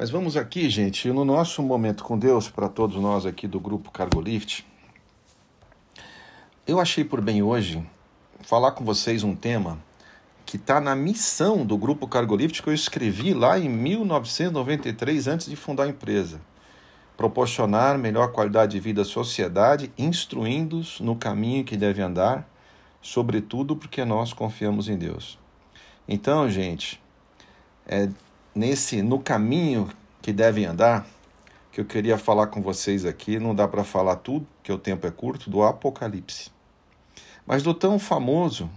Mas vamos aqui, gente, no nosso momento com Deus, para todos nós aqui do grupo Cargo Lift, eu achei por bem hoje falar com vocês um tema que está na missão do grupo Cargo Lift que eu escrevi lá em 1993, antes de fundar a empresa. Proporcionar melhor qualidade de vida à sociedade, instruindo-os no caminho que deve andar, sobretudo porque nós confiamos em Deus. Então, gente, é nesse no caminho que devem andar, que eu queria falar com vocês aqui, não dá para falar tudo, que o tempo é curto, do Apocalipse. Mas do tão famoso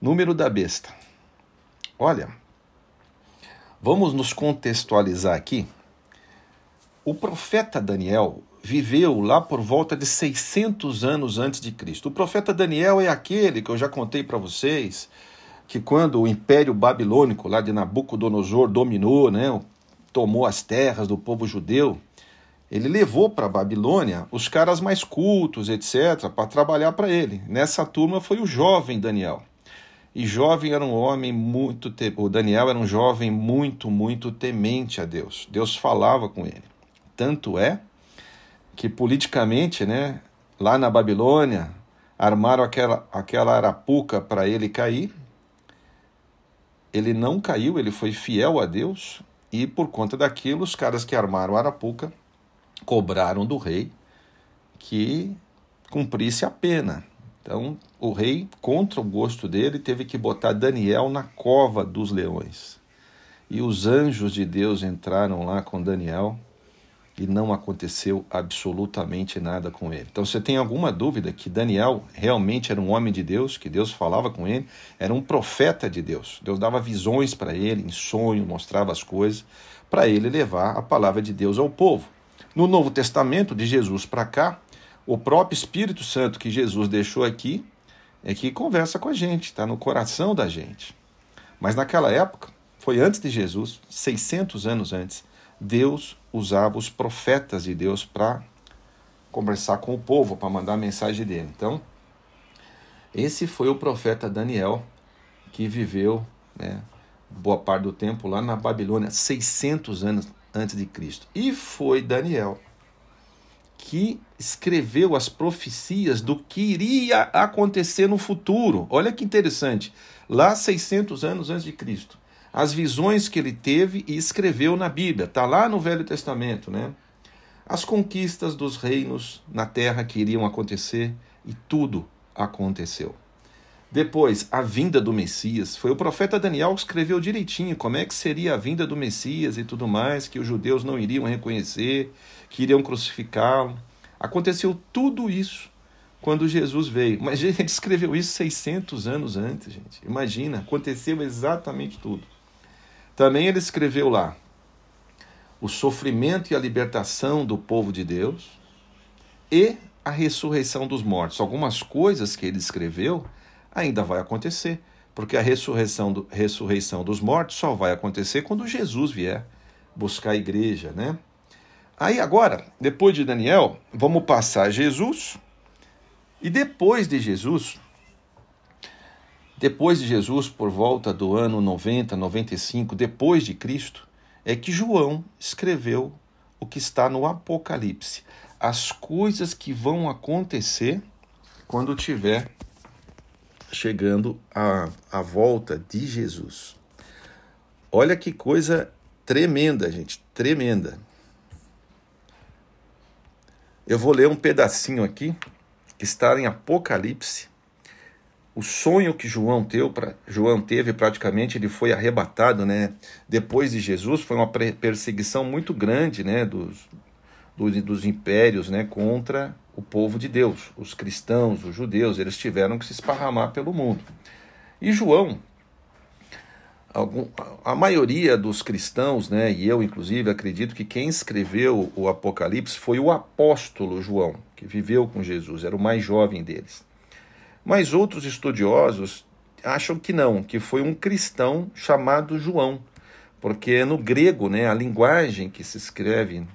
número da besta. Olha, vamos nos contextualizar aqui. O profeta Daniel viveu lá por volta de 600 anos antes de Cristo. O profeta Daniel é aquele que eu já contei para vocês, que quando o Império Babilônico lá de Nabucodonosor dominou, né, tomou as terras do povo judeu, ele levou para a Babilônia os caras mais cultos, etc., para trabalhar para ele. Nessa turma foi o jovem Daniel. E jovem era um homem muito. Te... O Daniel era um jovem muito, muito temente a Deus. Deus falava com ele. Tanto é que politicamente, né, lá na Babilônia, armaram aquela, aquela arapuca para ele cair. Ele não caiu, ele foi fiel a Deus, e por conta daquilo, os caras que armaram a arapuca cobraram do rei que cumprisse a pena. Então, o rei, contra o gosto dele, teve que botar Daniel na cova dos leões. E os anjos de Deus entraram lá com Daniel e não aconteceu absolutamente nada com ele. Então, você tem alguma dúvida que Daniel realmente era um homem de Deus, que Deus falava com ele, era um profeta de Deus. Deus dava visões para ele, em sonho, mostrava as coisas, para ele levar a palavra de Deus ao povo. No Novo Testamento, de Jesus para cá, o próprio Espírito Santo que Jesus deixou aqui é que conversa com a gente, está no coração da gente. Mas naquela época, foi antes de Jesus, 600 anos antes, Deus usava os profetas de Deus para conversar com o povo, para mandar a mensagem dele. Então, esse foi o profeta Daniel que viveu né, boa parte do tempo lá na Babilônia, 600 anos antes de Cristo. E foi Daniel que escreveu as profecias do que iria acontecer no futuro. Olha que interessante. Lá 600 anos antes de Cristo as visões que ele teve e escreveu na Bíblia. Está lá no Velho Testamento, né? As conquistas dos reinos na terra que iriam acontecer e tudo aconteceu. Depois, a vinda do Messias. Foi o profeta Daniel que escreveu direitinho como é que seria a vinda do Messias e tudo mais, que os judeus não iriam reconhecer, que iriam crucificá-lo. Aconteceu tudo isso quando Jesus veio. Mas gente escreveu isso 600 anos antes, gente. Imagina, aconteceu exatamente tudo. Também ele escreveu lá o sofrimento e a libertação do povo de Deus e a ressurreição dos mortos. Algumas coisas que ele escreveu ainda vai acontecer, porque a ressurreição, do, ressurreição dos mortos só vai acontecer quando Jesus vier buscar a igreja, né? Aí agora, depois de Daniel, vamos passar a Jesus. E depois de Jesus, depois de Jesus, por volta do ano 90, 95 depois de Cristo, é que João escreveu o que está no Apocalipse, as coisas que vão acontecer quando tiver chegando a, a volta de Jesus. Olha que coisa tremenda, gente, tremenda. Eu vou ler um pedacinho aqui que está em Apocalipse o sonho que João teve, João teve praticamente, ele foi arrebatado, né? Depois de Jesus, foi uma perseguição muito grande, né? Dos, dos, dos impérios, né? Contra o povo de Deus, os cristãos, os judeus, eles tiveram que se esparramar pelo mundo. E João, algum, a maioria dos cristãos, né? E eu inclusive acredito que quem escreveu o Apocalipse foi o apóstolo João, que viveu com Jesus, era o mais jovem deles. Mas outros estudiosos acham que não, que foi um cristão chamado João, porque no grego, né, a linguagem que se escreve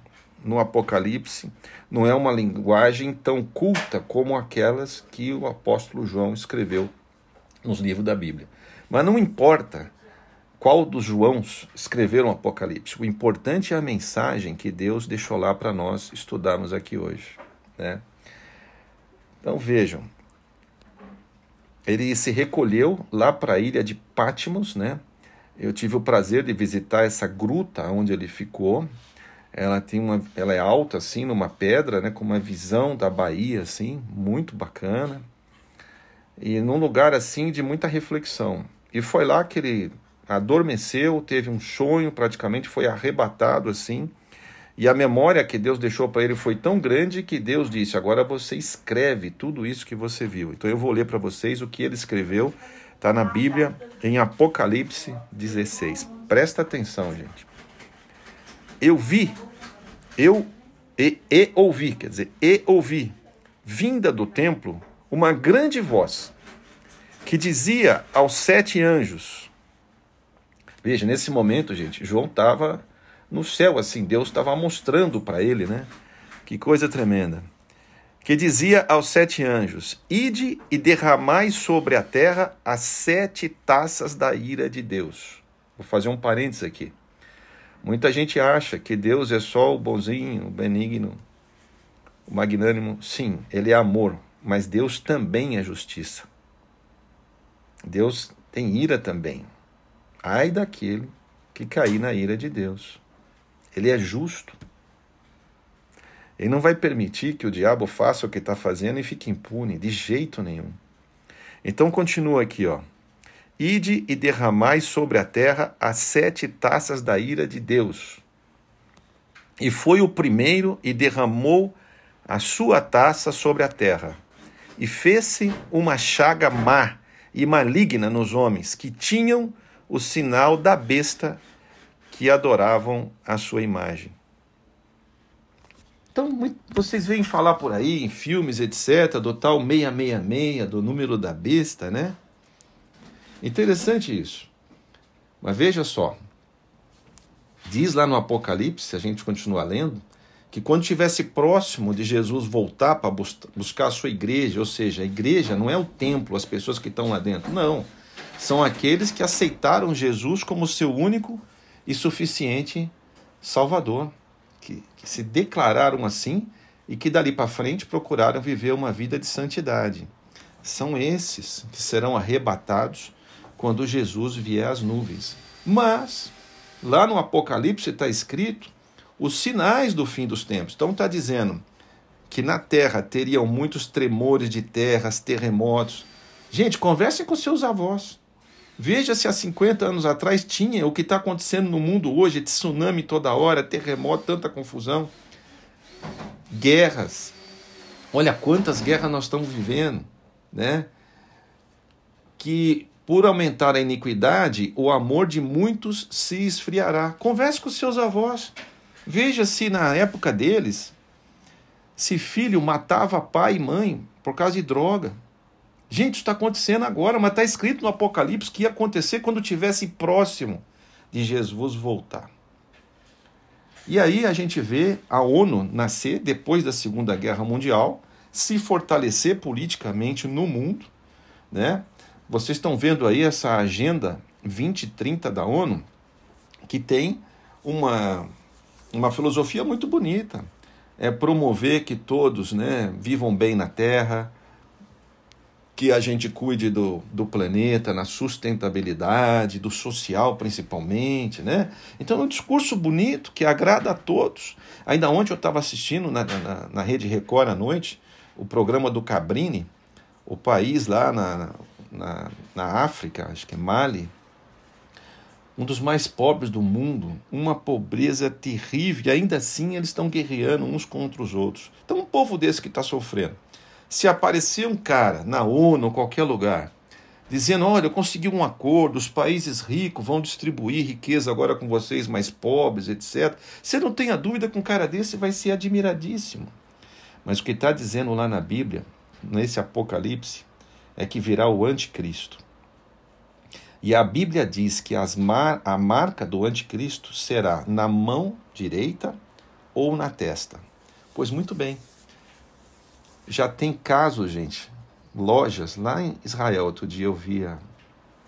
no Apocalipse não é uma linguagem tão culta como aquelas que o apóstolo João escreveu nos livros da Bíblia. Mas não importa qual dos Joãos escreveram o Apocalipse. O importante é a mensagem que Deus deixou lá para nós estudarmos aqui hoje. Né? Então vejam, ele se recolheu lá para a ilha de Patmos, né? Eu tive o prazer de visitar essa gruta onde ele ficou. Ela tem uma, ela é alta assim, numa pedra, né, com uma visão da Bahia assim, muito bacana. E num lugar assim de muita reflexão. E foi lá que ele adormeceu, teve um sonho, praticamente foi arrebatado assim. E a memória que Deus deixou para ele foi tão grande que Deus disse: Agora você escreve tudo isso que você viu. Então eu vou ler para vocês o que ele escreveu. Está na Bíblia, em Apocalipse 16. Presta atenção, gente. Eu vi, eu e, e ouvi, quer dizer, e ouvi, vinda do templo, uma grande voz que dizia aos sete anjos. Veja, nesse momento, gente, João estava no céu, assim, Deus estava mostrando para ele, né? Que coisa tremenda. Que dizia aos sete anjos: Ide e derramai sobre a terra as sete taças da ira de Deus. Vou fazer um parênteses aqui. Muita gente acha que Deus é só o bonzinho, o benigno, o magnânimo. Sim, ele é amor, mas Deus também é justiça. Deus tem ira também. Ai daquele que cair na ira de Deus. Ele é justo. Ele não vai permitir que o diabo faça o que está fazendo e fique impune, de jeito nenhum. Então continua aqui, ó. Ide e derramai sobre a terra as sete taças da ira de Deus. E foi o primeiro e derramou a sua taça sobre a terra. E fez-se uma chaga má e maligna nos homens que tinham o sinal da besta que adoravam a sua imagem. Então, vocês veem falar por aí, em filmes, etc., do tal 666, do número da besta, né? Interessante isso. Mas veja só. Diz lá no Apocalipse, se a gente continuar lendo, que quando estivesse próximo de Jesus voltar para buscar a sua igreja, ou seja, a igreja não é o templo, as pessoas que estão lá dentro, não. São aqueles que aceitaram Jesus como seu único e suficiente Salvador, que, que se declararam assim e que dali para frente procuraram viver uma vida de santidade. São esses que serão arrebatados quando Jesus vier às nuvens. Mas, lá no Apocalipse está escrito os sinais do fim dos tempos. Então está dizendo que na terra teriam muitos tremores de terras, terremotos. Gente, conversem com seus avós. Veja se há 50 anos atrás tinha o que está acontecendo no mundo hoje, tsunami toda hora, terremoto, tanta confusão, guerras. Olha quantas guerras nós estamos vivendo, né? Que por aumentar a iniquidade, o amor de muitos se esfriará. Converse com seus avós. Veja se na época deles, se filho matava pai e mãe por causa de droga. Gente, isso está acontecendo agora, mas está escrito no Apocalipse que ia acontecer quando estivesse próximo de Jesus voltar. E aí a gente vê a ONU nascer depois da Segunda Guerra Mundial, se fortalecer politicamente no mundo, né? Vocês estão vendo aí essa agenda 2030 da ONU, que tem uma, uma filosofia muito bonita. É promover que todos né, vivam bem na Terra, que a gente cuide do, do planeta, na sustentabilidade, do social principalmente, né? Então é um discurso bonito que agrada a todos. Ainda ontem eu estava assistindo na, na, na, Rede Record à noite o programa do Cabrini, o país lá na, na, na África, acho que é Mali, um dos mais pobres do mundo, uma pobreza terrível, e ainda assim eles estão guerreando uns contra os outros. Então um povo desse que está sofrendo se aparecer um cara na ONU ou qualquer lugar dizendo: olha, eu consegui um acordo, os países ricos vão distribuir riqueza agora com vocês mais pobres, etc. Você não tenha dúvida que um cara desse vai ser admiradíssimo. Mas o que está dizendo lá na Bíblia, nesse Apocalipse, é que virá o anticristo. E a Bíblia diz que mar, a marca do anticristo será na mão direita ou na testa. Pois muito bem. Já tem casos, gente, lojas lá em Israel. Outro dia eu via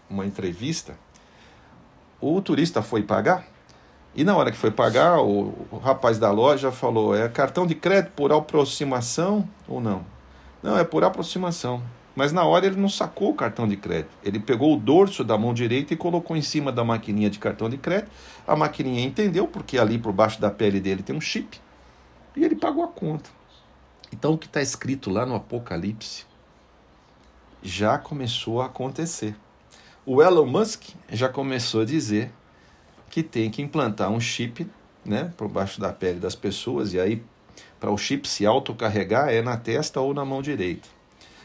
uma entrevista o turista foi pagar e na hora que foi pagar, o, o rapaz da loja falou: é cartão de crédito por aproximação ou não? Não, é por aproximação. Mas na hora ele não sacou o cartão de crédito. Ele pegou o dorso da mão direita e colocou em cima da maquininha de cartão de crédito. A maquininha entendeu, porque ali por baixo da pele dele tem um chip. E ele pagou a conta. Então o que está escrito lá no Apocalipse já começou a acontecer. O Elon Musk já começou a dizer que tem que implantar um chip né, por baixo da pele das pessoas, e aí para o chip se autocarregar é na testa ou na mão direita.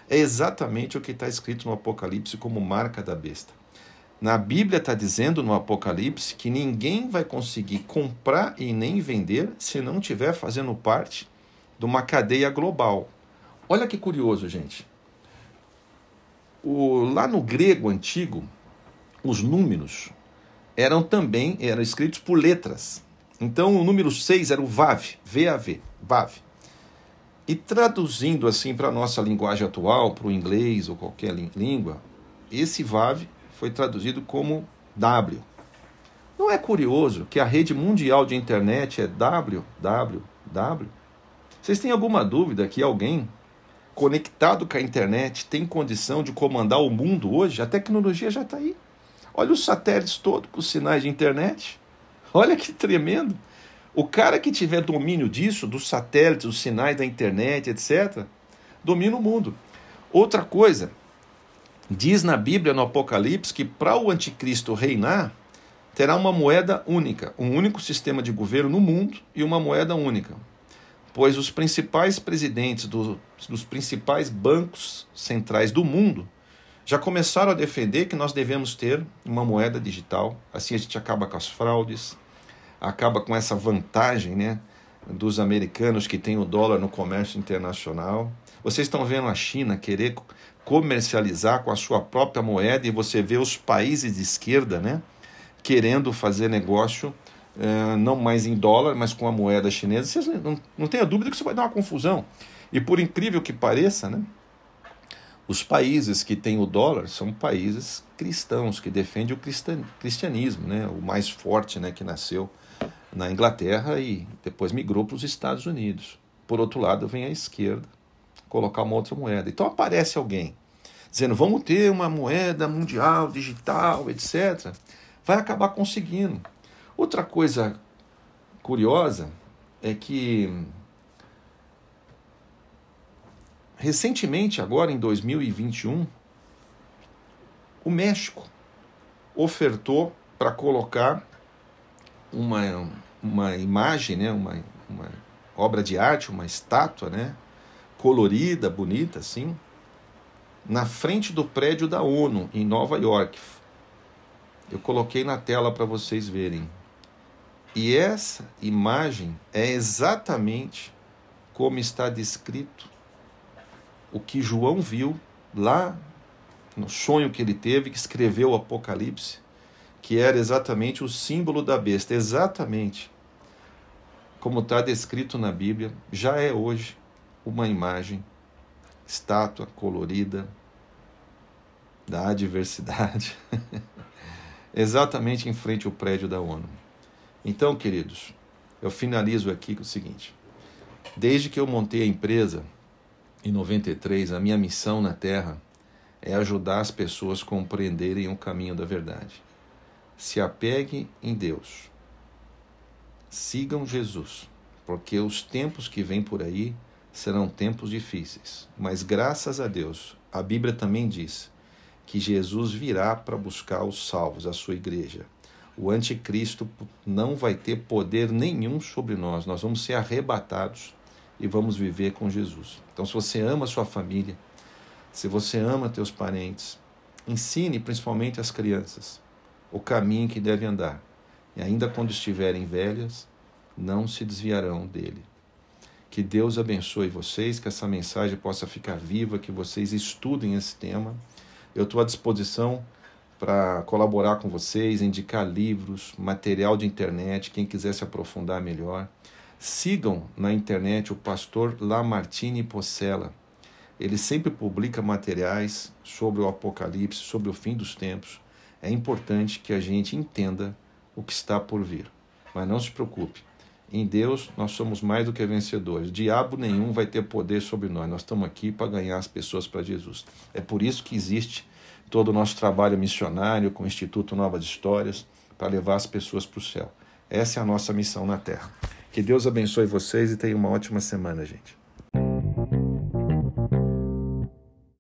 É exatamente o que está escrito no Apocalipse como marca da besta. Na Bíblia está dizendo no Apocalipse que ninguém vai conseguir comprar e nem vender se não estiver fazendo parte de uma cadeia global. Olha que curioso, gente. O, lá no grego antigo, os números eram também eram escritos por letras. Então o número 6 era o VAV, V-A-V, VAV. E traduzindo assim para a nossa linguagem atual, para o inglês ou qualquer língua, esse VAV foi traduzido como W. Não é curioso que a rede mundial de internet é www? Vocês têm alguma dúvida que alguém conectado com a internet tem condição de comandar o mundo hoje? A tecnologia já está aí. Olha os satélites todos com sinais de internet. Olha que tremendo. O cara que tiver domínio disso, dos satélites, dos sinais da internet, etc., domina o mundo. Outra coisa, diz na Bíblia, no Apocalipse, que para o anticristo reinar, terá uma moeda única, um único sistema de governo no mundo e uma moeda única. Pois os principais presidentes do, dos principais bancos centrais do mundo já começaram a defender que nós devemos ter uma moeda digital. Assim a gente acaba com as fraudes, acaba com essa vantagem né, dos americanos que têm o dólar no comércio internacional. Vocês estão vendo a China querer comercializar com a sua própria moeda e você vê os países de esquerda né, querendo fazer negócio eh, não mais em dólar, mas com a moeda chinesa. Vocês não, não tenha dúvida que isso vai dar uma confusão. E por incrível que pareça, né, os países que têm o dólar são países cristãos, que defendem o cristianismo, né? o mais forte né, que nasceu na Inglaterra e depois migrou para os Estados Unidos. Por outro lado, vem a esquerda colocar uma outra moeda. Então aparece alguém dizendo: vamos ter uma moeda mundial, digital, etc. Vai acabar conseguindo. Outra coisa curiosa é que Recentemente, agora em 2021, o México ofertou para colocar uma, uma imagem, né, uma, uma obra de arte, uma estátua, né, colorida, bonita assim, na frente do prédio da ONU em Nova York. Eu coloquei na tela para vocês verem. E essa imagem é exatamente como está descrito o que João viu lá no sonho que ele teve, que escreveu o Apocalipse, que era exatamente o símbolo da besta, exatamente como está descrito na Bíblia, já é hoje uma imagem, estátua colorida da adversidade, exatamente em frente ao prédio da ONU. Então, queridos, eu finalizo aqui com o seguinte: desde que eu montei a empresa, em 93, a minha missão na Terra é ajudar as pessoas a compreenderem o caminho da verdade. Se apegue em Deus. Sigam Jesus, porque os tempos que vêm por aí serão tempos difíceis. Mas graças a Deus, a Bíblia também diz que Jesus virá para buscar os salvos, a sua igreja. O anticristo não vai ter poder nenhum sobre nós, nós vamos ser arrebatados e vamos viver com Jesus. Então, se você ama sua família, se você ama teus parentes, ensine principalmente as crianças o caminho que devem andar. E ainda quando estiverem velhas, não se desviarão dele. Que Deus abençoe vocês, que essa mensagem possa ficar viva, que vocês estudem esse tema. Eu estou à disposição para colaborar com vocês, indicar livros, material de internet, quem quiser se aprofundar melhor. Sigam na internet o pastor Lamartine Pocella. Ele sempre publica materiais sobre o Apocalipse, sobre o fim dos tempos. é importante que a gente entenda o que está por vir. Mas não se preocupe. Em Deus nós somos mais do que vencedores. Diabo nenhum vai ter poder sobre nós. Nós estamos aqui para ganhar as pessoas para Jesus. É por isso que existe todo o nosso trabalho missionário com o Instituto Novas Histórias para levar as pessoas para o céu. Essa é a nossa missão na Terra. Que Deus abençoe vocês e tenha uma ótima semana, gente.